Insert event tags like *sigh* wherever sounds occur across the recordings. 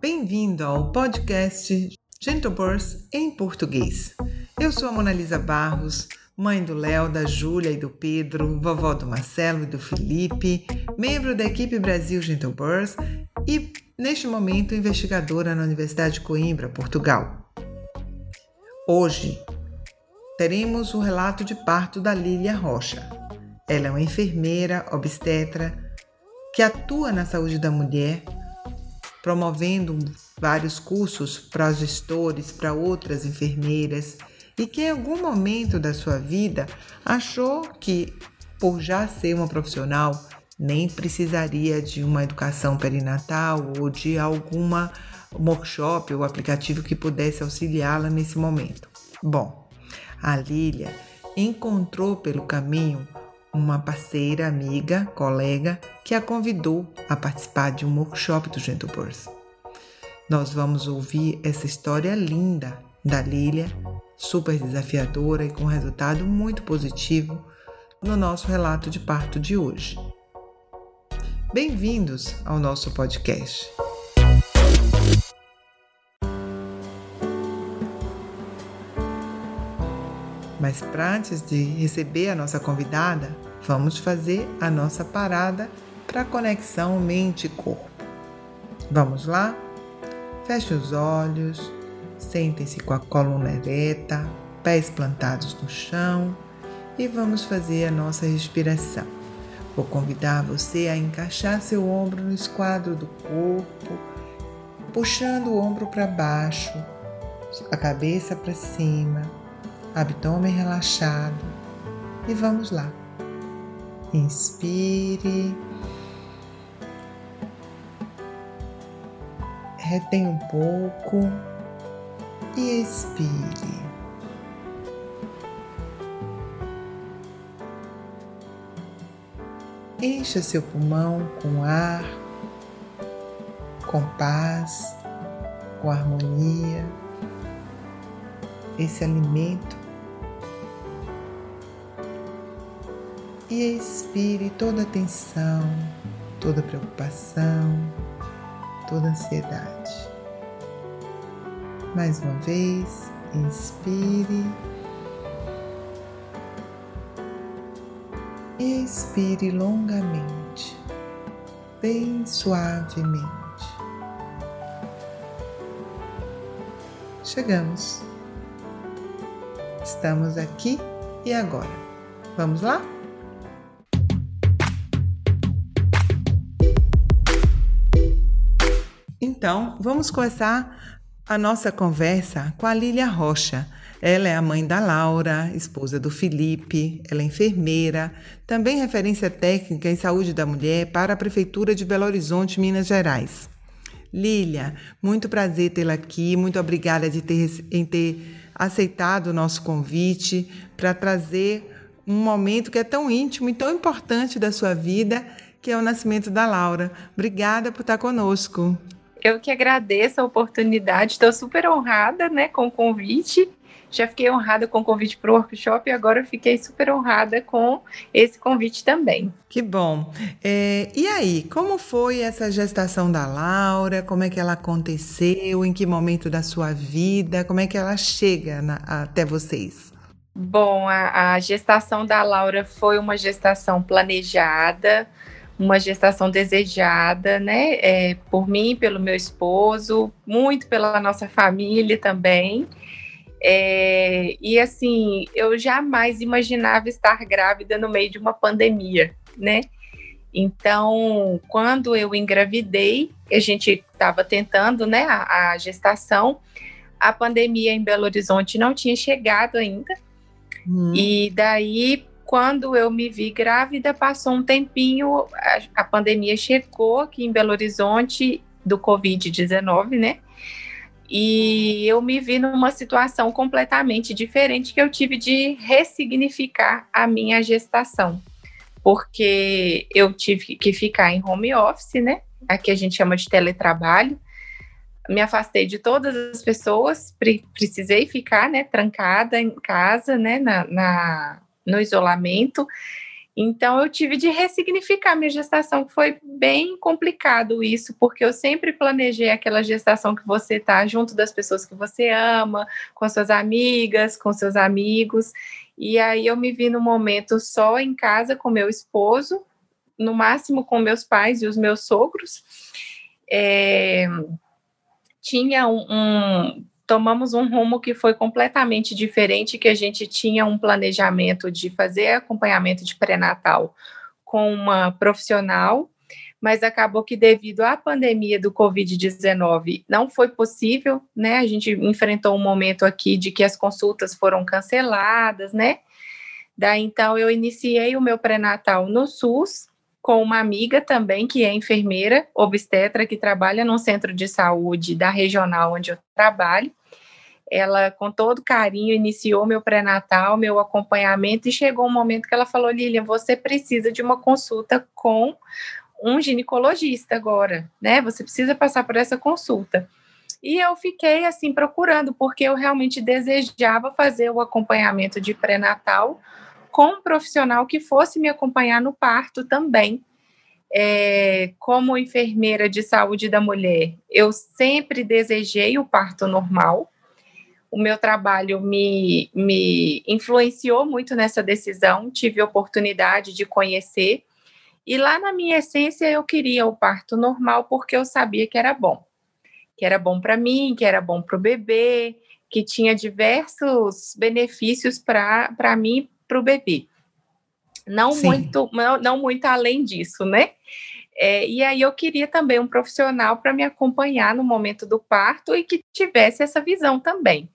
Bem-vindo ao podcast Gentle Birth em português. Eu sou a Monalisa Barros, mãe do Léo, da Júlia e do Pedro, vovó do Marcelo e do Felipe, membro da equipe Brasil Gentle Birth e, neste momento, investigadora na Universidade de Coimbra, Portugal. Hoje teremos o relato de parto da Lília Rocha. Ela é uma enfermeira obstetra que atua na saúde da mulher, promovendo vários cursos para gestores, para outras enfermeiras e que em algum momento da sua vida achou que, por já ser uma profissional, nem precisaria de uma educação perinatal ou de alguma workshop ou aplicativo que pudesse auxiliá-la nesse momento. Bom, a Lília encontrou pelo caminho uma parceira, amiga, colega que a convidou a participar de um workshop do Gentle Birth. Nós vamos ouvir essa história linda da Lília, super desafiadora e com resultado muito positivo no nosso relato de parto de hoje. Bem-vindos ao nosso podcast. Mas para antes de receber a nossa convidada, vamos fazer a nossa parada para conexão mente corpo. Vamos lá? Feche os olhos, sentem-se com a coluna ereta, pés plantados no chão e vamos fazer a nossa respiração. Vou convidar você a encaixar seu ombro no esquadro do corpo, puxando o ombro para baixo, a cabeça para cima abdômen relaxado. E vamos lá. Inspire. Retém um pouco e expire. Encha seu pulmão com ar, com paz, com harmonia. Esse alimento e expire toda tensão, toda preocupação, toda ansiedade. Mais uma vez, inspire e expire longamente, bem suavemente. Chegamos. Estamos aqui e agora. Vamos lá? Então, vamos começar a nossa conversa com a Lília Rocha. Ela é a mãe da Laura, esposa do Felipe, ela é enfermeira, também referência técnica em saúde da mulher para a Prefeitura de Belo Horizonte, Minas Gerais. Lília, muito prazer tê-la aqui, muito obrigada de ter, em ter aceitado o nosso convite para trazer um momento que é tão íntimo e tão importante da sua vida, que é o nascimento da Laura. Obrigada por estar conosco. Eu que agradeço a oportunidade, estou super honrada né, com o convite. Já fiquei honrada com o convite para o workshop e agora fiquei super honrada com esse convite também. Que bom. É, e aí, como foi essa gestação da Laura? Como é que ela aconteceu? Em que momento da sua vida? Como é que ela chega na, até vocês? Bom, a, a gestação da Laura foi uma gestação planejada uma gestação desejada, né, é, por mim, pelo meu esposo, muito pela nossa família também. É, e assim, eu jamais imaginava estar grávida no meio de uma pandemia, né? Então, quando eu engravidei, a gente estava tentando, né, a, a gestação, a pandemia em Belo Horizonte não tinha chegado ainda. Hum. E daí quando eu me vi grávida, passou um tempinho, a, a pandemia chegou aqui em Belo Horizonte do Covid-19, né? E eu me vi numa situação completamente diferente que eu tive de ressignificar a minha gestação. Porque eu tive que ficar em home office, né? Aqui a gente chama de teletrabalho. Me afastei de todas as pessoas, precisei ficar, né, trancada em casa, né, na, na no isolamento. Então, eu tive de ressignificar minha gestação, foi bem complicado isso, porque eu sempre planejei aquela gestação que você está junto das pessoas que você ama, com suas amigas, com seus amigos. E aí eu me vi no momento só em casa com meu esposo, no máximo com meus pais e os meus sogros. É, tinha um, um tomamos um rumo que foi completamente diferente, que a gente tinha um planejamento de fazer acompanhamento de pré-natal com uma profissional, mas acabou que devido à pandemia do COVID-19 não foi possível, né? A gente enfrentou um momento aqui de que as consultas foram canceladas, né? Daí então eu iniciei o meu pré-natal no SUS com uma amiga também que é enfermeira obstetra que trabalha no centro de saúde da regional onde eu trabalho ela, com todo carinho, iniciou meu pré-natal, meu acompanhamento, e chegou um momento que ela falou: Lilian, você precisa de uma consulta com um ginecologista agora, né? Você precisa passar por essa consulta. E eu fiquei assim procurando, porque eu realmente desejava fazer o acompanhamento de pré-natal com um profissional que fosse me acompanhar no parto também. É, como enfermeira de saúde da mulher, eu sempre desejei o parto normal, o meu trabalho me, me influenciou muito nessa decisão, tive oportunidade de conhecer, e lá na minha essência eu queria o parto normal porque eu sabia que era bom. Que era bom para mim, que era bom para o bebê, que tinha diversos benefícios para mim para o bebê. Não muito, não, não muito além disso, né? É, e aí eu queria também um profissional para me acompanhar no momento do parto e que tivesse essa visão também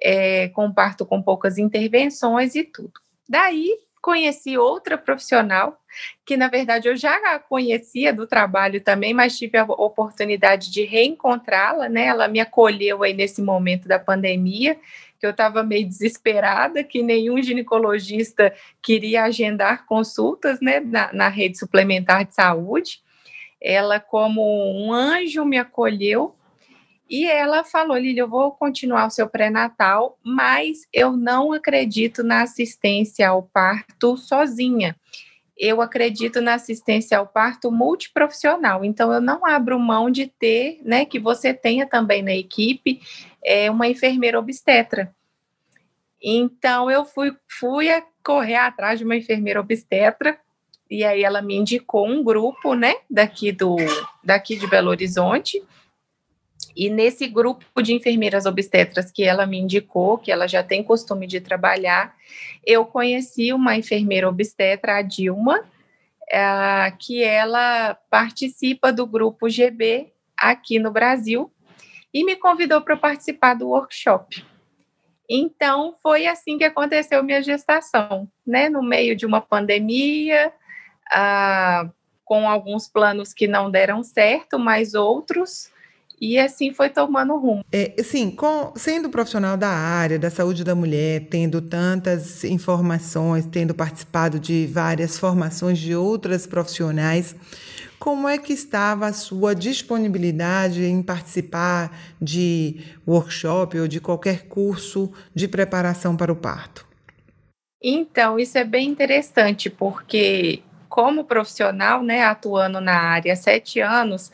é, com parto com poucas intervenções e tudo. Daí conheci outra profissional, que na verdade eu já conhecia do trabalho também, mas tive a oportunidade de reencontrá-la, né? Ela me acolheu aí nesse momento da pandemia, que eu estava meio desesperada, que nenhum ginecologista queria agendar consultas, né, na, na rede suplementar de saúde. Ela, como um anjo, me acolheu e ela falou, Lili, eu vou continuar o seu pré-natal, mas eu não acredito na assistência ao parto sozinha. Eu acredito na assistência ao parto multiprofissional. Então, eu não abro mão de ter, né, que você tenha também na equipe é, uma enfermeira obstetra. Então, eu fui, fui correr atrás de uma enfermeira obstetra, e aí ela me indicou um grupo, né, daqui, do, daqui de Belo Horizonte, e nesse grupo de enfermeiras obstetras que ela me indicou, que ela já tem costume de trabalhar, eu conheci uma enfermeira obstetra, a Dilma, é, que ela participa do grupo GB aqui no Brasil e me convidou para participar do workshop. Então, foi assim que aconteceu minha gestação, né? No meio de uma pandemia, ah, com alguns planos que não deram certo, mas outros e assim foi tomando rumo. É, sim, com, sendo profissional da área da saúde da mulher, tendo tantas informações, tendo participado de várias formações de outras profissionais, como é que estava a sua disponibilidade em participar de workshop ou de qualquer curso de preparação para o parto? Então, isso é bem interessante, porque como profissional, né, atuando na área há sete anos,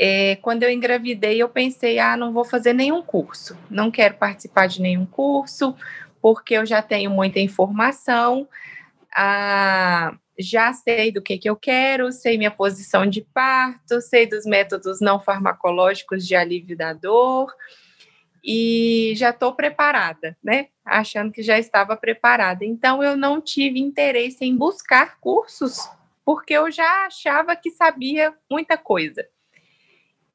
é, quando eu engravidei, eu pensei, ah, não vou fazer nenhum curso, não quero participar de nenhum curso, porque eu já tenho muita informação, ah, já sei do que, que eu quero, sei minha posição de parto, sei dos métodos não farmacológicos de alívio da dor, e já estou preparada, né? Achando que já estava preparada. Então, eu não tive interesse em buscar cursos, porque eu já achava que sabia muita coisa.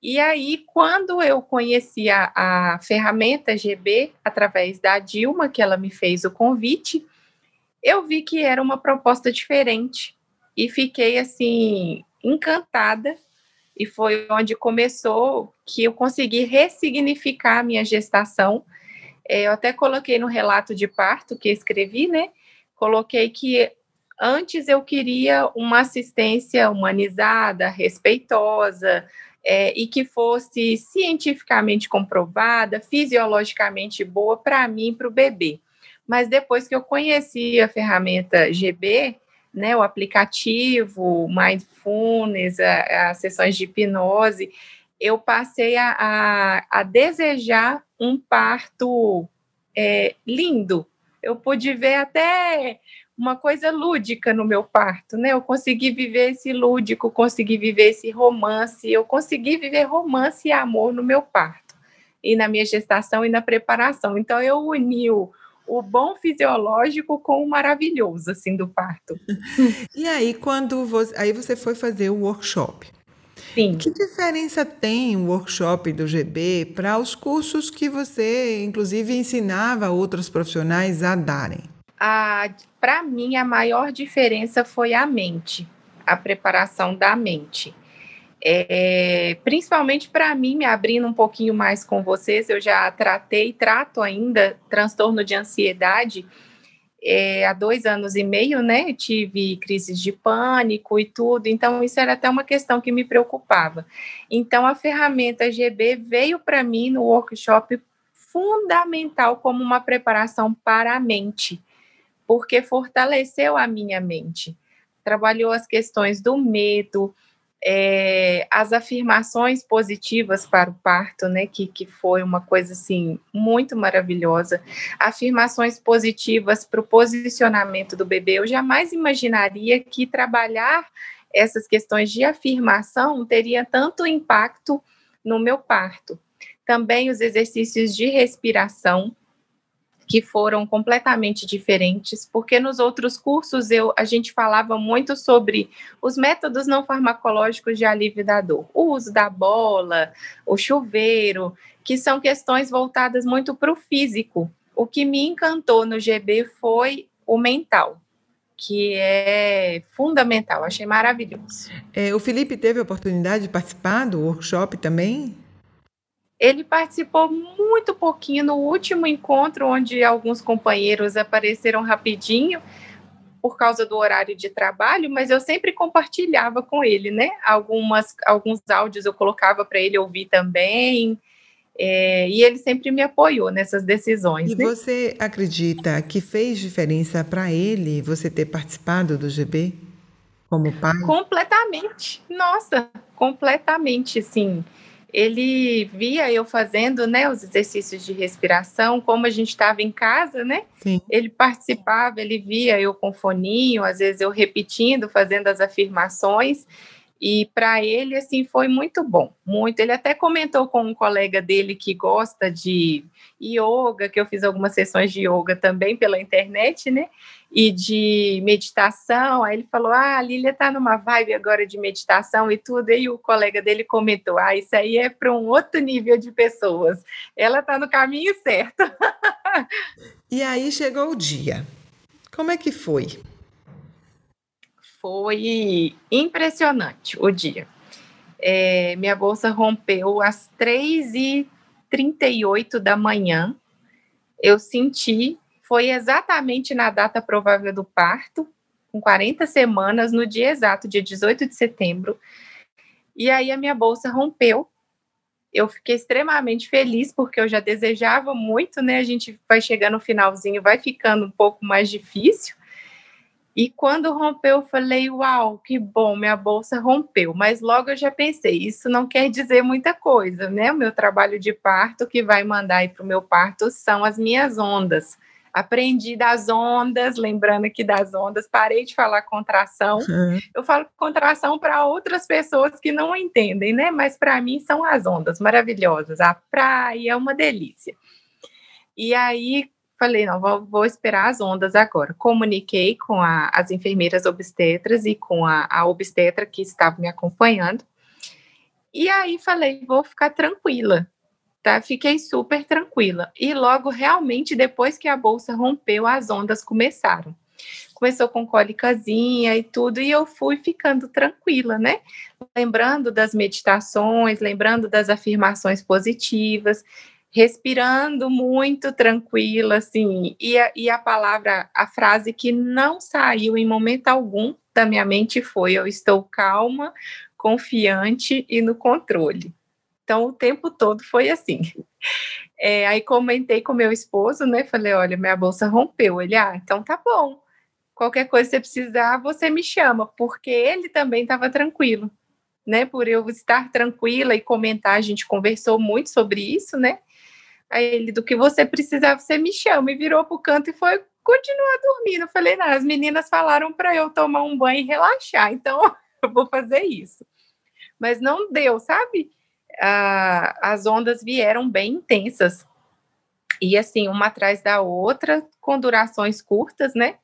E aí, quando eu conheci a, a ferramenta GB, através da Dilma, que ela me fez o convite, eu vi que era uma proposta diferente e fiquei assim encantada e foi onde começou que eu consegui ressignificar a minha gestação. É, eu até coloquei no relato de parto que escrevi, né? Coloquei que antes eu queria uma assistência humanizada, respeitosa, é, e que fosse cientificamente comprovada, fisiologicamente boa para mim e para o bebê. Mas depois que eu conheci a ferramenta GB, né, o aplicativo, mindfulness, as sessões de hipnose, eu passei a, a, a desejar um parto é, lindo. Eu pude ver até uma coisa lúdica no meu parto, né? Eu consegui viver esse lúdico, consegui viver esse romance, eu consegui viver romance e amor no meu parto e na minha gestação e na preparação. Então eu uni o, o bom fisiológico com o maravilhoso assim do parto. *laughs* e aí quando você, aí você foi fazer o workshop? Sim. Que diferença tem o workshop do GB para os cursos que você, inclusive, ensinava outros profissionais a darem? Para mim, a maior diferença foi a mente, a preparação da mente. É, principalmente para mim, me abrindo um pouquinho mais com vocês, eu já tratei, trato ainda transtorno de ansiedade é, há dois anos e meio, né? Tive crises de pânico e tudo, então isso era até uma questão que me preocupava. Então a ferramenta GB veio para mim no workshop fundamental como uma preparação para a mente, porque fortaleceu a minha mente. Trabalhou as questões do medo, é, as afirmações positivas para o parto, né, que, que foi uma coisa assim muito maravilhosa. Afirmações positivas para o posicionamento do bebê. Eu jamais imaginaria que trabalhar essas questões de afirmação teria tanto impacto no meu parto. Também os exercícios de respiração, que foram completamente diferentes, porque nos outros cursos eu, a gente falava muito sobre os métodos não farmacológicos de alívio da dor, o uso da bola, o chuveiro, que são questões voltadas muito para o físico. O que me encantou no GB foi o mental, que é fundamental, achei maravilhoso. É, o Felipe teve a oportunidade de participar do workshop também? Ele participou muito pouquinho no último encontro, onde alguns companheiros apareceram rapidinho por causa do horário de trabalho, mas eu sempre compartilhava com ele, né? Algumas, alguns áudios eu colocava para ele ouvir também. É, e ele sempre me apoiou nessas decisões. E né? você acredita que fez diferença para ele você ter participado do GB como pai? Completamente. Nossa, completamente, sim ele via eu fazendo, né, os exercícios de respiração, como a gente estava em casa, né? Sim. Ele participava, ele via eu com foninho, às vezes eu repetindo, fazendo as afirmações, e para ele, assim, foi muito bom, muito. Ele até comentou com um colega dele que gosta de yoga, que eu fiz algumas sessões de yoga também pela internet, né? E de meditação. Aí ele falou: Ah, a Lília tá numa vibe agora de meditação e tudo. E o colega dele comentou: Ah, isso aí é para um outro nível de pessoas. Ela tá no caminho certo. *laughs* e aí chegou o dia. Como é que foi? Foi impressionante o dia. É, minha bolsa rompeu às 3h38 da manhã. Eu senti, foi exatamente na data provável do parto, com 40 semanas, no dia exato, dia 18 de setembro. E aí a minha bolsa rompeu. Eu fiquei extremamente feliz, porque eu já desejava muito, né? A gente vai chegando no finalzinho, vai ficando um pouco mais difícil. E quando rompeu, eu falei: Uau, que bom, minha bolsa rompeu. Mas logo eu já pensei: isso não quer dizer muita coisa, né? O meu trabalho de parto que vai mandar para o meu parto são as minhas ondas. Aprendi das ondas, lembrando aqui das ondas, parei de falar contração. Uhum. Eu falo contração para outras pessoas que não entendem, né? Mas para mim são as ondas maravilhosas. A praia é uma delícia. E aí, falei, não, vou, vou, esperar as ondas agora. Comuniquei com a, as enfermeiras obstetras e com a, a obstetra que estava me acompanhando. E aí falei, vou ficar tranquila, tá? Fiquei super tranquila. E logo, realmente, depois que a bolsa rompeu, as ondas começaram. Começou com cólicazinha e tudo, e eu fui ficando tranquila, né? Lembrando das meditações, lembrando das afirmações positivas respirando muito tranquila, assim, e a, e a palavra, a frase que não saiu em momento algum da minha mente foi: Eu estou calma, confiante e no controle. Então, o tempo todo foi assim. É, aí comentei com meu esposo, né? Falei: Olha, minha bolsa rompeu. Ele, ah, então tá bom. qualquer coisa que você precisar, você me chama, porque ele também estava tranquilo, né? Por eu estar tranquila e comentar, a gente conversou muito sobre isso, né? Aí ele, do que você precisar, você me chama, e virou para o canto e foi continuar dormindo. Eu falei, não, as meninas falaram para eu tomar um banho e relaxar, então *laughs* eu vou fazer isso. Mas não deu, sabe? Ah, as ondas vieram bem intensas. E assim, uma atrás da outra, com durações curtas, né?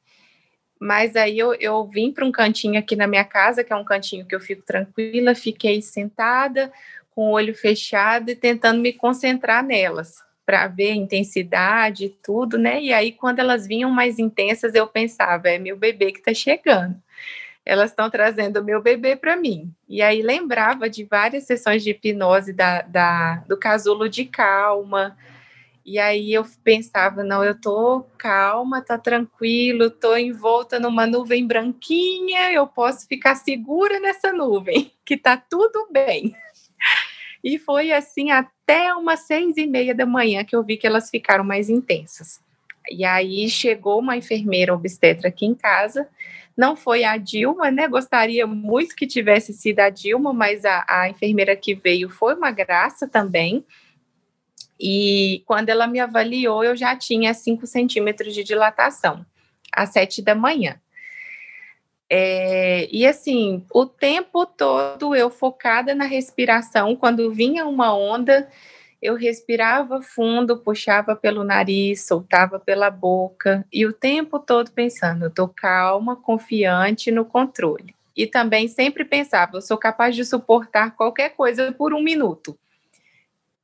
Mas aí eu, eu vim para um cantinho aqui na minha casa, que é um cantinho que eu fico tranquila, fiquei sentada, com o olho fechado e tentando me concentrar nelas, para ver intensidade e tudo, né? E aí, quando elas vinham mais intensas, eu pensava, é meu bebê que está chegando. Elas estão trazendo o meu bebê para mim. E aí lembrava de várias sessões de hipnose da, da, do casulo de calma, e aí eu pensava, não, eu tô calma, tá tranquilo, tô envolta numa nuvem branquinha, eu posso ficar segura nessa nuvem, *laughs* que tá tudo bem. E foi assim até umas seis e meia da manhã que eu vi que elas ficaram mais intensas. E aí chegou uma enfermeira obstetra aqui em casa. Não foi a Dilma, né? Gostaria muito que tivesse sido a Dilma, mas a, a enfermeira que veio foi uma graça também. E quando ela me avaliou, eu já tinha 5 centímetros de dilatação, às 7 da manhã. É, e assim, o tempo todo eu focada na respiração, quando vinha uma onda, eu respirava fundo, puxava pelo nariz, soltava pela boca, e o tempo todo pensando, eu tô calma, confiante no controle. E também sempre pensava, eu sou capaz de suportar qualquer coisa por um minuto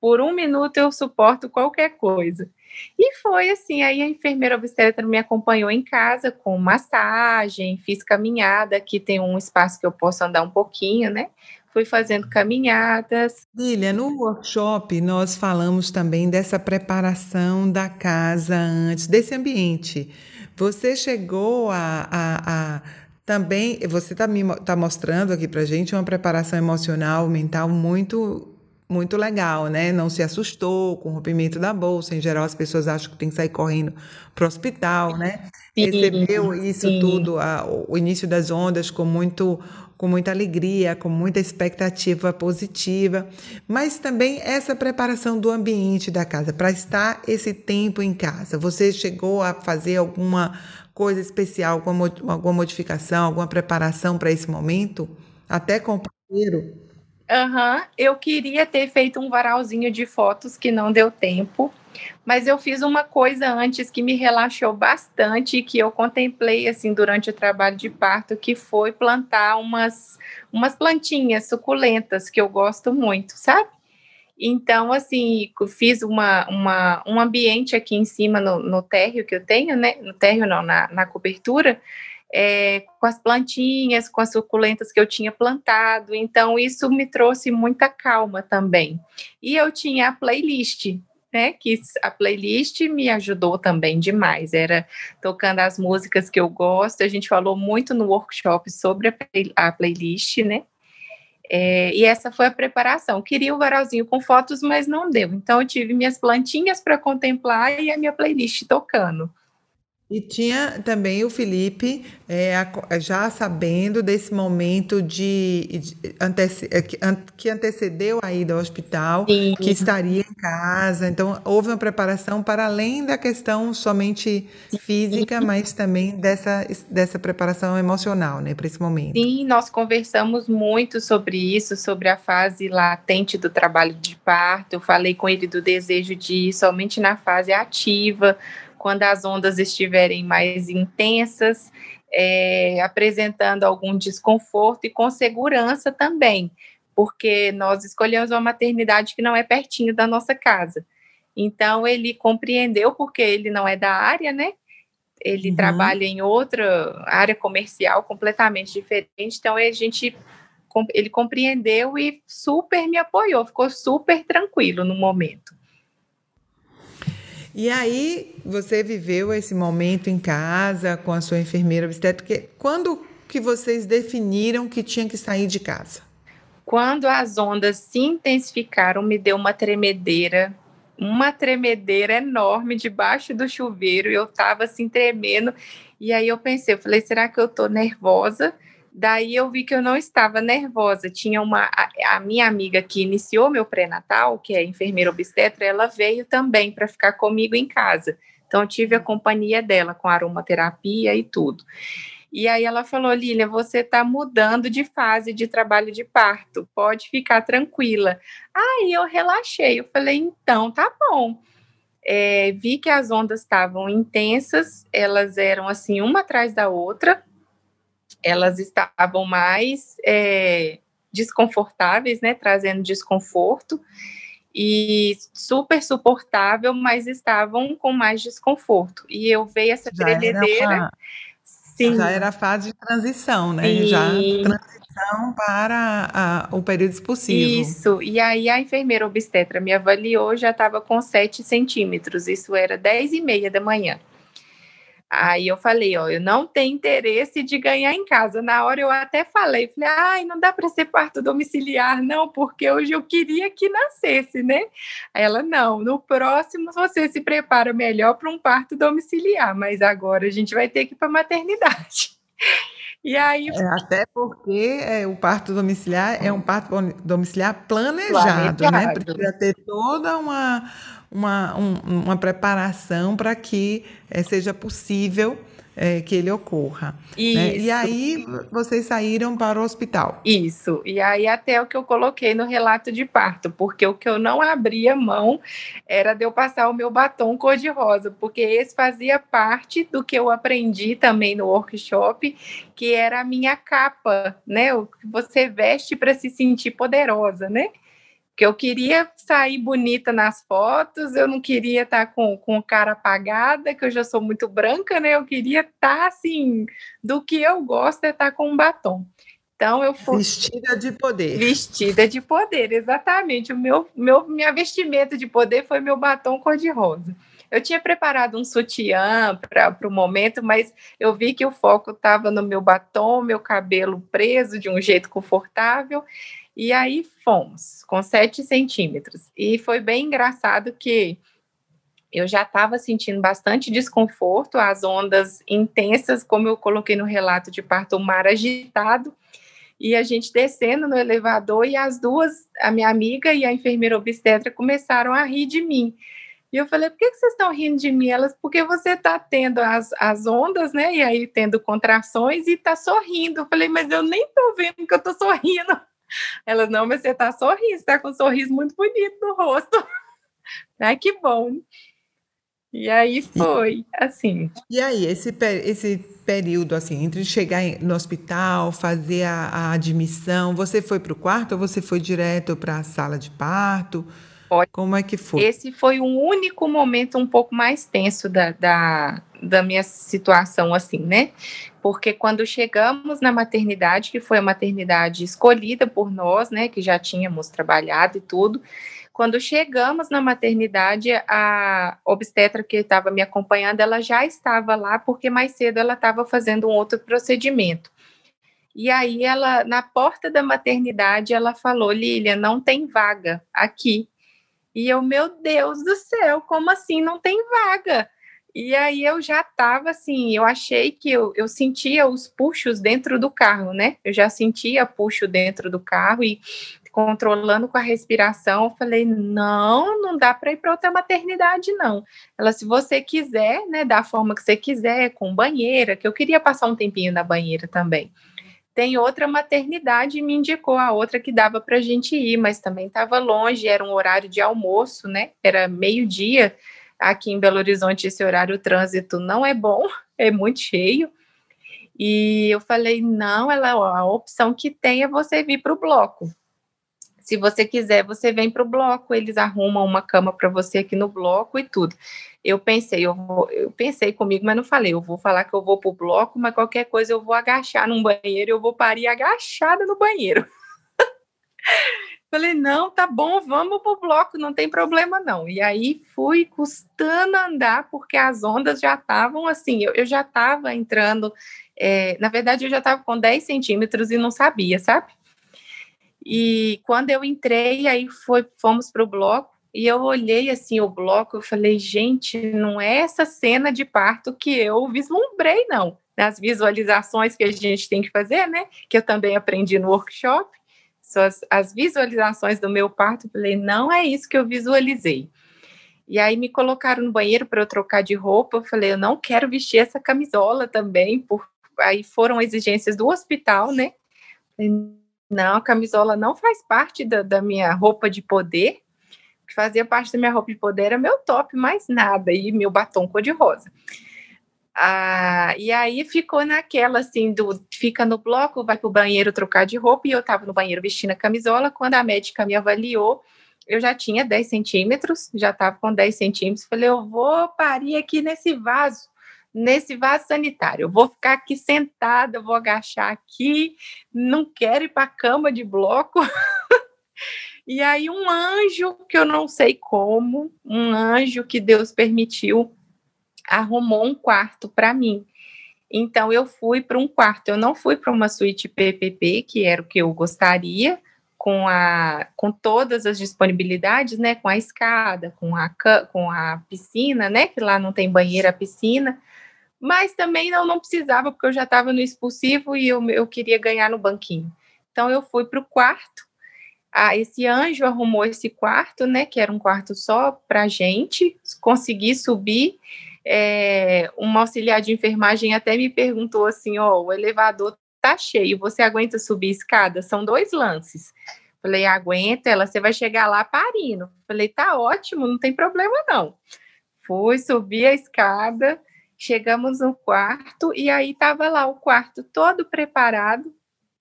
por um minuto eu suporto qualquer coisa. E foi assim, aí a enfermeira obstetra me acompanhou em casa com massagem, fiz caminhada, aqui tem um espaço que eu posso andar um pouquinho, né? Fui fazendo caminhadas. Lília, no workshop nós falamos também dessa preparação da casa antes, desse ambiente. Você chegou a, a, a também, você está tá mostrando aqui para gente uma preparação emocional, mental muito muito legal, né? Não se assustou com o rompimento da bolsa. Em geral, as pessoas acham que tem que sair correndo para o hospital, né? Sim, Recebeu isso sim. tudo, a, o início das ondas, com muito com muita alegria, com muita expectativa positiva, mas também essa preparação do ambiente da casa, para estar esse tempo em casa. Você chegou a fazer alguma coisa especial, alguma, alguma modificação, alguma preparação para esse momento? Até com o parceiro? Aham, uhum. eu queria ter feito um varalzinho de fotos que não deu tempo, mas eu fiz uma coisa antes que me relaxou bastante e que eu contemplei assim durante o trabalho de parto, que foi plantar umas umas plantinhas suculentas que eu gosto muito, sabe? Então, assim, fiz uma, uma, um ambiente aqui em cima no, no térreo que eu tenho, né? No térreo não, na, na cobertura, é, com as plantinhas, com as suculentas que eu tinha plantado. Então, isso me trouxe muita calma também. E eu tinha a playlist, né? Que a playlist me ajudou também demais. Era tocando as músicas que eu gosto. A gente falou muito no workshop sobre a, play, a playlist, né? É, e essa foi a preparação. Queria o varalzinho com fotos, mas não deu. Então, eu tive minhas plantinhas para contemplar e a minha playlist tocando. E tinha também o Felipe, é, já sabendo desse momento de, de antece, é, que antecedeu a ida ao hospital, Sim. que estaria em casa. Então, houve uma preparação para além da questão somente física, Sim. mas também dessa, dessa preparação emocional, né, para esse momento. Sim, nós conversamos muito sobre isso, sobre a fase latente do trabalho de parto. Eu falei com ele do desejo de ir somente na fase ativa quando as ondas estiverem mais intensas, é, apresentando algum desconforto e com segurança também, porque nós escolhemos uma maternidade que não é pertinho da nossa casa. Então, ele compreendeu, porque ele não é da área, né? Ele uhum. trabalha em outra área comercial completamente diferente, então a gente ele compreendeu e super me apoiou, ficou super tranquilo no momento. E aí você viveu esse momento em casa com a sua enfermeira obstétrica. Quando que vocês definiram que tinha que sair de casa? Quando as ondas se intensificaram, me deu uma tremedeira, uma tremedeira enorme debaixo do chuveiro. Eu estava assim tremendo E aí eu pensei, eu falei, será que eu tô nervosa? Daí eu vi que eu não estava nervosa. Tinha uma a, a minha amiga que iniciou meu pré-natal, que é enfermeira obstetra, ela veio também para ficar comigo em casa. Então tive a companhia dela com aromaterapia e tudo. E aí ela falou, Lília, você está mudando de fase de trabalho de parto, pode ficar tranquila. Aí eu relaxei, eu falei, então tá bom. É, vi que as ondas estavam intensas, elas eram assim, uma atrás da outra, elas estavam mais é, desconfortáveis, né, trazendo desconforto, e super suportável, mas estavam com mais desconforto. E eu veio essa tremedeira. Sim. Já era a fase de transição, né? E... Já transição para a, o período expulsivo. Isso. E aí a enfermeira obstetra me avaliou, já estava com 7 centímetros. Isso era 10 e meia da manhã. Aí eu falei, ó, eu não tenho interesse de ganhar em casa. Na hora eu até falei, falei, ai, não dá para ser parto domiciliar, não, porque hoje eu queria que nascesse, né? Ela, não, no próximo você se prepara melhor para um parto domiciliar, mas agora a gente vai ter que ir para maternidade. E aí. É, até porque é, o parto domiciliar é um parto domiciliar planejado, planejado. né? Precisa ter toda uma uma, um, uma preparação para que é, seja possível é, que ele ocorra. Né? E aí vocês saíram para o hospital. Isso. E aí até o que eu coloquei no relato de parto, porque o que eu não abria mão era de eu passar o meu batom cor-de-rosa, porque esse fazia parte do que eu aprendi também no workshop, que era a minha capa, né? O que você veste para se sentir poderosa, né? Porque eu queria sair bonita nas fotos, eu não queria estar tá com, com cara apagada, que eu já sou muito branca, né? Eu queria estar tá, assim, do que eu gosto é estar tá com um batom. Então eu fui vestida de poder. Vestida de poder, exatamente. O meu, meu minha vestimenta de poder foi meu batom cor-de-rosa. Eu tinha preparado um sutiã para o momento, mas eu vi que o foco estava no meu batom, meu cabelo preso de um jeito confortável. E aí fomos, com 7 centímetros. E foi bem engraçado que eu já estava sentindo bastante desconforto, as ondas intensas, como eu coloquei no relato de parto, o mar agitado, e a gente descendo no elevador, e as duas, a minha amiga e a enfermeira obstetra, começaram a rir de mim. E eu falei, por que, que vocês estão rindo de mim? Elas, porque você está tendo as, as ondas, né? E aí tendo contrações e está sorrindo. Eu falei, mas eu nem estou vendo que eu estou sorrindo. Ela, não, mas você tá sorrindo, você tá com um sorriso muito bonito no rosto. *laughs* Ai, que bom. E aí foi, assim. E aí, esse, esse período, assim, entre chegar no hospital, fazer a, a admissão, você foi para o quarto ou você foi direto para a sala de parto? Como é que foi? Esse foi um único momento um pouco mais tenso da, da, da minha situação, assim, né? Porque quando chegamos na maternidade, que foi a maternidade escolhida por nós, né, que já tínhamos trabalhado e tudo, quando chegamos na maternidade, a obstetra que estava me acompanhando, ela já estava lá, porque mais cedo ela estava fazendo um outro procedimento. E aí ela, na porta da maternidade, ela falou, Lília, não tem vaga aqui. E eu, meu Deus do céu, como assim não tem vaga? E aí eu já estava assim, eu achei que eu, eu sentia os puxos dentro do carro, né? Eu já sentia puxo dentro do carro e controlando com a respiração, eu falei, não, não dá para ir para outra maternidade, não. Ela, se você quiser, né, da forma que você quiser, com banheira, que eu queria passar um tempinho na banheira também tem outra maternidade e me indicou a outra que dava para a gente ir, mas também estava longe, era um horário de almoço, né? Era meio-dia. Aqui em Belo Horizonte, esse horário o trânsito não é bom, *laughs* é muito cheio. E eu falei: não, ela, a opção que tem é você vir para o bloco. Se você quiser, você vem para o bloco, eles arrumam uma cama para você aqui no bloco e tudo. Eu pensei, eu, vou, eu pensei comigo, mas não falei, eu vou falar que eu vou para o bloco, mas qualquer coisa eu vou agachar num banheiro, eu vou parir agachada no banheiro. *laughs* Falei, não, tá bom, vamos pro bloco, não tem problema não. E aí fui custando andar, porque as ondas já estavam assim, eu, eu já estava entrando, é, na verdade eu já estava com 10 centímetros e não sabia, sabe? E quando eu entrei, aí foi, fomos para o bloco, E eu olhei assim o bloco, eu falei, gente, não é essa cena de parto que eu vislumbrei, não. Nas visualizações que a gente tem que fazer, né? Que eu também aprendi no workshop, são as, as visualizações do meu parto. Eu falei, não é isso que eu visualizei. E aí me colocaram no banheiro para eu trocar de roupa. Eu falei, eu não quero vestir essa camisola também. Por... Aí foram exigências do hospital, né? Não, a camisola não faz parte da, da minha roupa de poder. O que fazia parte da minha roupa de poder era meu top, mais nada, e meu batom cor-de-rosa. Ah, e aí ficou naquela assim, do fica no bloco, vai para o banheiro trocar de roupa, e eu estava no banheiro vestindo a camisola, quando a médica me avaliou, eu já tinha 10 centímetros, já estava com 10 centímetros, falei, eu vou parir aqui nesse vaso, nesse vaso sanitário, eu vou ficar aqui sentada, vou agachar aqui, não quero ir para a cama de bloco. *laughs* e aí um anjo, que eu não sei como, um anjo que Deus permitiu, arrumou um quarto para mim. Então eu fui para um quarto, eu não fui para uma suíte PPP, que era o que eu gostaria, com, a, com todas as disponibilidades, né, com a escada, com a, com a piscina, né, que lá não tem banheiro, a piscina, mas também não, não precisava, porque eu já estava no expulsivo e eu, eu queria ganhar no banquinho. Então, eu fui para o quarto, ah, esse anjo arrumou esse quarto, né, que era um quarto só para gente, consegui subir, é, uma auxiliar de enfermagem até me perguntou assim, ó, oh, o elevador tá cheio, você aguenta subir escada? São dois lances. Falei, aguenta, ela, você vai chegar lá parindo. Falei, tá ótimo, não tem problema não. Fui, subi a escada, chegamos no quarto e aí tava lá o quarto todo preparado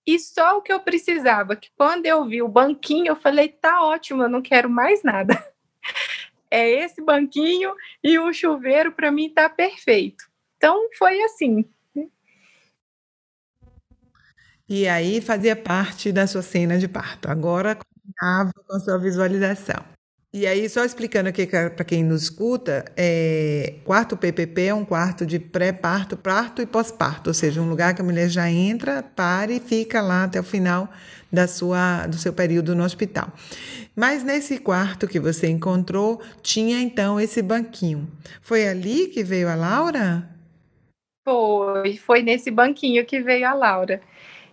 e só o que eu precisava, que quando eu vi o banquinho, eu falei, tá ótimo, eu não quero mais nada. *laughs* É esse banquinho e o chuveiro para mim tá perfeito. Então foi assim, e aí fazia parte da sua cena de parto. Agora combinava com a sua visualização. E aí, só explicando aqui para quem nos escuta, é, quarto PPP é um quarto de pré-parto, parto e pós-parto, ou seja, um lugar que a mulher já entra, para e fica lá até o final da sua, do seu período no hospital. Mas nesse quarto que você encontrou, tinha então esse banquinho. Foi ali que veio a Laura? Foi, foi nesse banquinho que veio a Laura.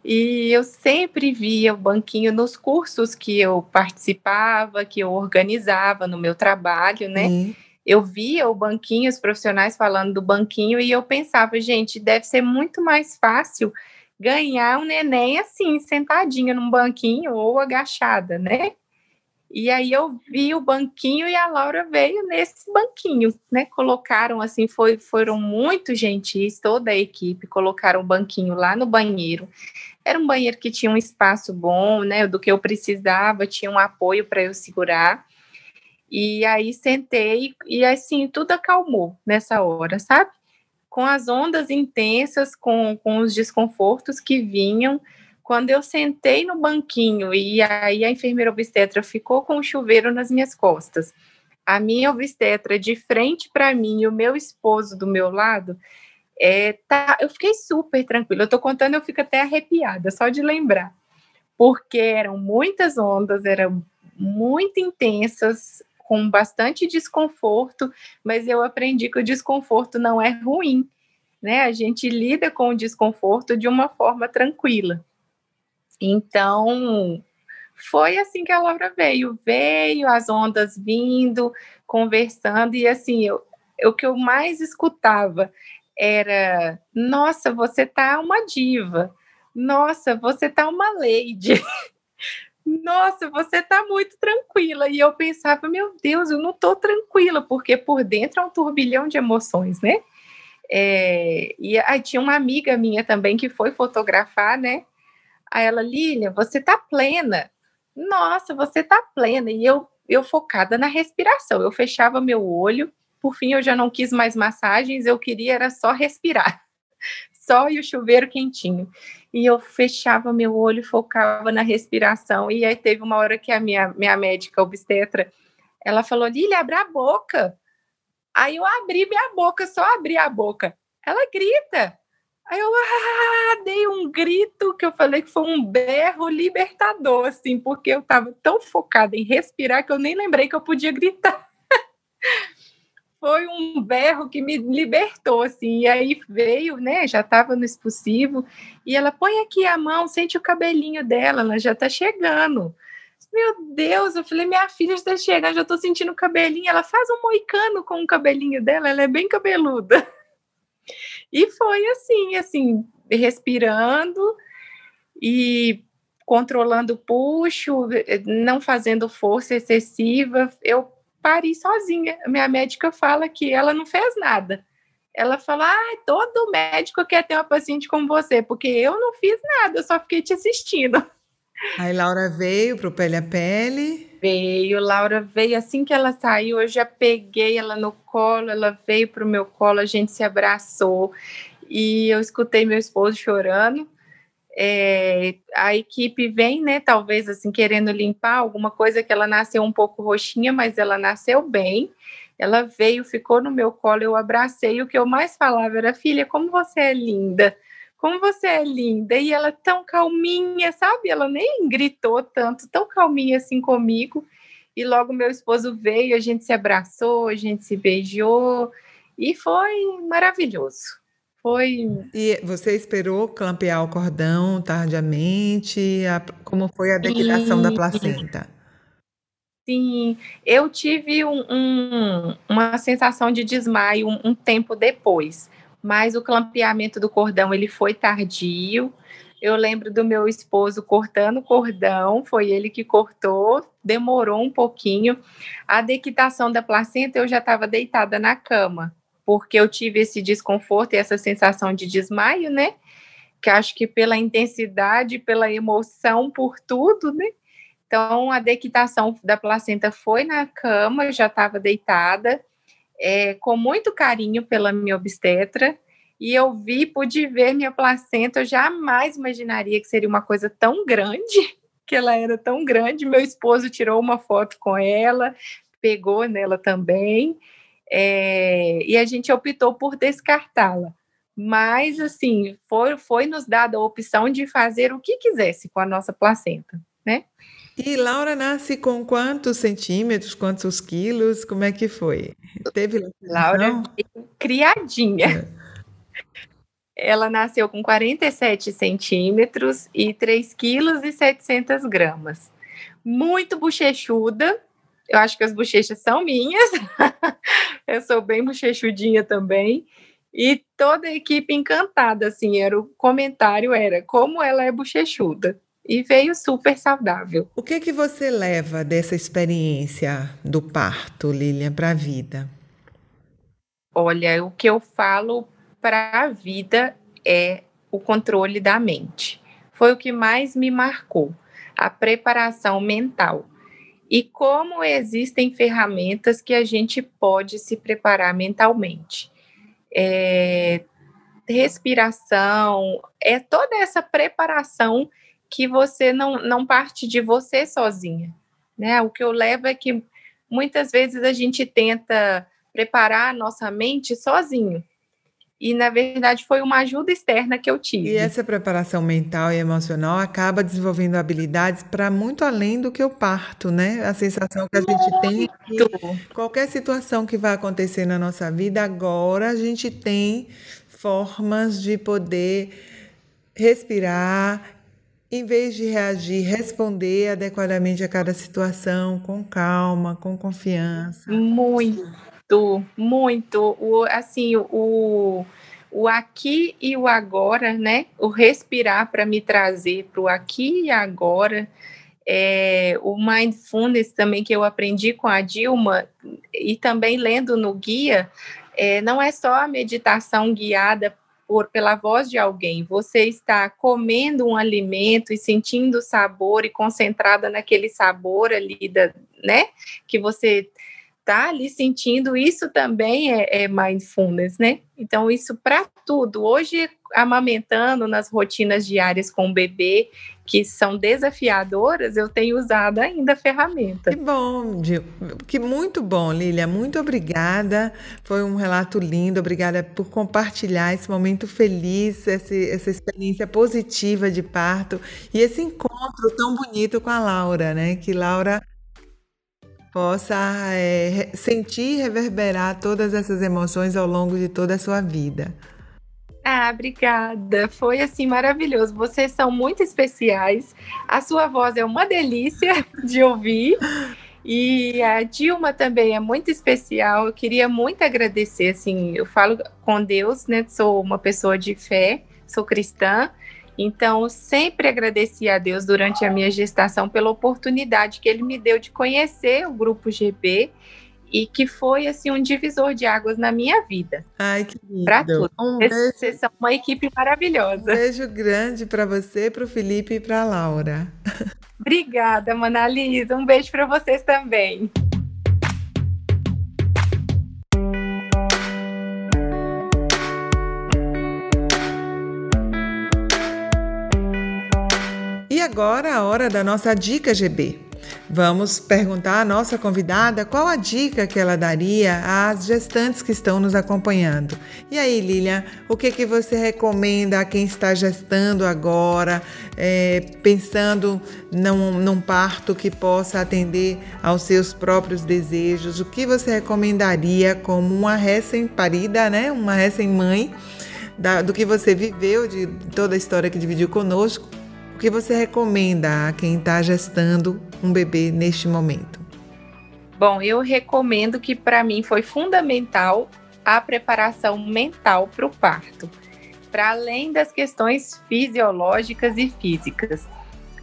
E eu sempre via o banquinho nos cursos que eu participava, que eu organizava no meu trabalho, né? Uhum. Eu via o banquinho, os profissionais falando do banquinho, e eu pensava, gente, deve ser muito mais fácil ganhar um neném assim, sentadinha num banquinho ou agachada, né? E aí eu vi o banquinho e a Laura veio nesse banquinho, né? Colocaram assim, foi, foram muito gentis, toda a equipe colocaram o banquinho lá no banheiro. Era um banheiro que tinha um espaço bom, né? Do que eu precisava, tinha um apoio para eu segurar. E aí sentei e assim tudo acalmou nessa hora, sabe? Com as ondas intensas, com, com os desconfortos que vinham, quando eu sentei no banquinho e aí a enfermeira obstetra ficou com o chuveiro nas minhas costas, a minha obstetra de frente para mim e o meu esposo do meu lado, é, tá, eu fiquei super tranquila. Eu tô contando, eu fico até arrepiada só de lembrar, porque eram muitas ondas, eram muito intensas, com bastante desconforto, mas eu aprendi que o desconforto não é ruim, né? A gente lida com o desconforto de uma forma tranquila. Então, foi assim que a Laura veio, veio as ondas vindo, conversando e assim, eu, o que eu mais escutava era: "Nossa, você tá uma diva. Nossa, você tá uma lady. *laughs* Nossa, você tá muito tranquila". E eu pensava: "Meu Deus, eu não tô tranquila, porque por dentro é um turbilhão de emoções, né?" É, e aí tinha uma amiga minha também que foi fotografar, né? Aí ela, Lília, você tá plena. Nossa, você tá plena. E eu, eu focada na respiração. Eu fechava meu olho. Por fim, eu já não quis mais massagens. Eu queria era só respirar. *laughs* Só e o chuveiro quentinho. E eu fechava meu olho, focava na respiração. E aí teve uma hora que a minha, minha médica obstetra, ela falou, Lília, abre a boca. Aí eu abri minha boca, só abri a boca. Ela grita, Aí eu ah, dei um grito que eu falei que foi um berro libertador, assim, porque eu estava tão focada em respirar que eu nem lembrei que eu podia gritar. *laughs* foi um berro que me libertou, assim, e aí veio, né, já estava no expulsivo, e ela põe aqui a mão, sente o cabelinho dela, ela já está chegando. Meu Deus, eu falei, minha filha está chegando, já estou sentindo o cabelinho, ela faz um moicano com o cabelinho dela, ela é bem cabeluda. *laughs* E foi assim, assim, respirando e controlando o puxo, não fazendo força excessiva. Eu parei sozinha. Minha médica fala que ela não fez nada. Ela fala: ah, todo médico quer ter uma paciente como você, porque eu não fiz nada, eu só fiquei te assistindo. Aí Laura veio para o Pele a Pele. Veio, Laura veio assim que ela saiu, eu já peguei ela no colo, ela veio para o meu colo, a gente se abraçou e eu escutei meu esposo chorando. É, a equipe vem, né, talvez assim, querendo limpar alguma coisa que ela nasceu um pouco roxinha, mas ela nasceu bem. Ela veio, ficou no meu colo, eu abracei. O que eu mais falava era: Filha, como você é linda, como você é linda. E ela tão calminha, sabe? Ela nem gritou tanto, tão calminha assim comigo. E logo meu esposo veio, a gente se abraçou, a gente se beijou. E foi maravilhoso. Foi. E você esperou clampear o cordão tardiamente? A, como foi a declinação da placenta? Sim, eu tive um, um, uma sensação de desmaio um, um, tempo depois, mas o clampeamento do cordão ele foi tardio. Eu lembro do meu esposo cortando o cordão, foi ele que cortou, demorou um pouquinho. A dequitação da placenta eu já estava deitada na cama porque eu tive esse desconforto e essa sensação de desmaio, né? Que acho que pela intensidade, pela emoção, por tudo, né? Então, a dequitação da placenta foi na cama, eu já estava deitada, é, com muito carinho pela minha obstetra, e eu vi, pude ver minha placenta, eu jamais imaginaria que seria uma coisa tão grande, *laughs* que ela era tão grande. Meu esposo tirou uma foto com ela, pegou nela também, é, e a gente optou por descartá-la. Mas, assim, foi, foi nos dada a opção de fazer o que quisesse com a nossa placenta, né? E Laura nasce com quantos centímetros, quantos quilos? Como é que foi? Teve Laura criadinha. É. Ela nasceu com 47 centímetros e 3 quilos e 700 gramas. Muito bochechuda, eu acho que as bochechas são minhas. *laughs* eu sou bem bochechudinha também. E toda a equipe encantada, assim, era o comentário era como ela é bochechuda. E veio super saudável. O que que você leva dessa experiência do parto, Lilian, para a vida? Olha, o que eu falo para a vida é o controle da mente. Foi o que mais me marcou, a preparação mental e como existem ferramentas que a gente pode se preparar mentalmente. É, respiração, é toda essa preparação que você não, não parte de você sozinha. Né? O que eu levo é que muitas vezes a gente tenta preparar a nossa mente sozinho e na verdade foi uma ajuda externa que eu tive. E essa preparação mental e emocional acaba desenvolvendo habilidades para muito além do que o parto, né? A sensação que a gente tem é que qualquer situação que vai acontecer na nossa vida agora a gente tem formas de poder respirar, em vez de reagir, responder adequadamente a cada situação com calma, com confiança. Muito muito. O, assim, o, o aqui e o agora, né? O respirar para me trazer para o aqui e agora. É, o mindfulness também que eu aprendi com a Dilma e também lendo no guia, é, não é só a meditação guiada por, pela voz de alguém, você está comendo um alimento e sentindo o sabor e concentrada naquele sabor ali, da, né? Que você tá ali sentindo, isso também é, é mindfulness, né? Então, isso para tudo. Hoje, amamentando nas rotinas diárias com o bebê, que são desafiadoras, eu tenho usado ainda a ferramenta. Que bom, que muito bom, Lília. Muito obrigada. Foi um relato lindo. Obrigada por compartilhar esse momento feliz, esse, essa experiência positiva de parto e esse encontro tão bonito com a Laura, né? Que Laura possa é, sentir e reverberar todas essas emoções ao longo de toda a sua vida. Ah, obrigada. Foi assim maravilhoso. Vocês são muito especiais. A sua voz é uma delícia *laughs* de ouvir. E a Dilma também é muito especial. Eu queria muito agradecer, assim, eu falo com Deus, né? Sou uma pessoa de fé, sou cristã, então, sempre agradeci a Deus durante a minha gestação pela oportunidade que ele me deu de conhecer o grupo GB e que foi assim um divisor de águas na minha vida. Ai, que lindo. Para tudo. Um Vocês são uma equipe maravilhosa. Um beijo grande para você, para o Felipe e para Laura. *laughs* Obrigada, Manalisa. Um beijo para vocês também. Agora a hora da nossa dica GB. Vamos perguntar à nossa convidada qual a dica que ela daria às gestantes que estão nos acompanhando. E aí, Lilian, o que, que você recomenda a quem está gestando agora, é, pensando num, num parto que possa atender aos seus próprios desejos? O que você recomendaria como uma recém-parida, né? Uma recém-mãe? do que você viveu, de toda a história que dividiu conosco, que você recomenda a quem está gestando um bebê neste momento? Bom, eu recomendo que para mim foi fundamental a preparação mental para o parto, para além das questões fisiológicas e físicas.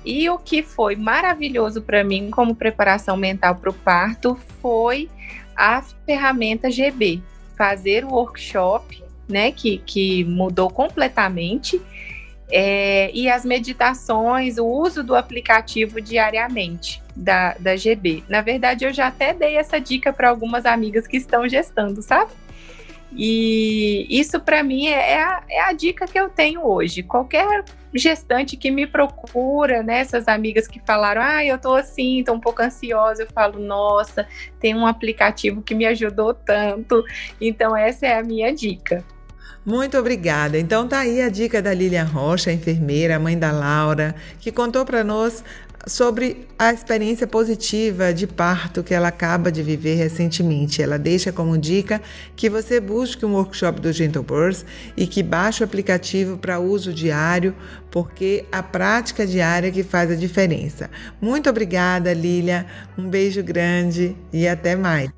E o que foi maravilhoso para mim como preparação mental para o parto foi a ferramenta GB, fazer o workshop, né, que, que mudou completamente é, e as meditações, o uso do aplicativo diariamente da, da GB. Na verdade, eu já até dei essa dica para algumas amigas que estão gestando, sabe? E isso para mim é, é a, é a, dica que eu tenho hoje. Qualquer gestante que me procura, né, essas amigas que falaram, ah, eu tô assim, tô um pouco ansiosa, eu falo, nossa, tem um aplicativo que me ajudou tanto. Então essa é a minha dica. Muito obrigada. Então tá aí a dica da Lilian Rocha, enfermeira, mãe da Laura, que contou para nós sobre a experiência positiva de parto que ela acaba de viver recentemente. Ela deixa como dica que você busque um workshop do Gentle Birth e que baixe o aplicativo para uso diário, porque a prática diária que faz a diferença. Muito obrigada, Lilia. Um beijo grande e até mais.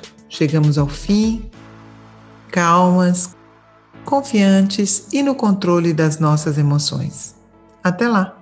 Chegamos ao fim, calmas, confiantes e no controle das nossas emoções. Até lá!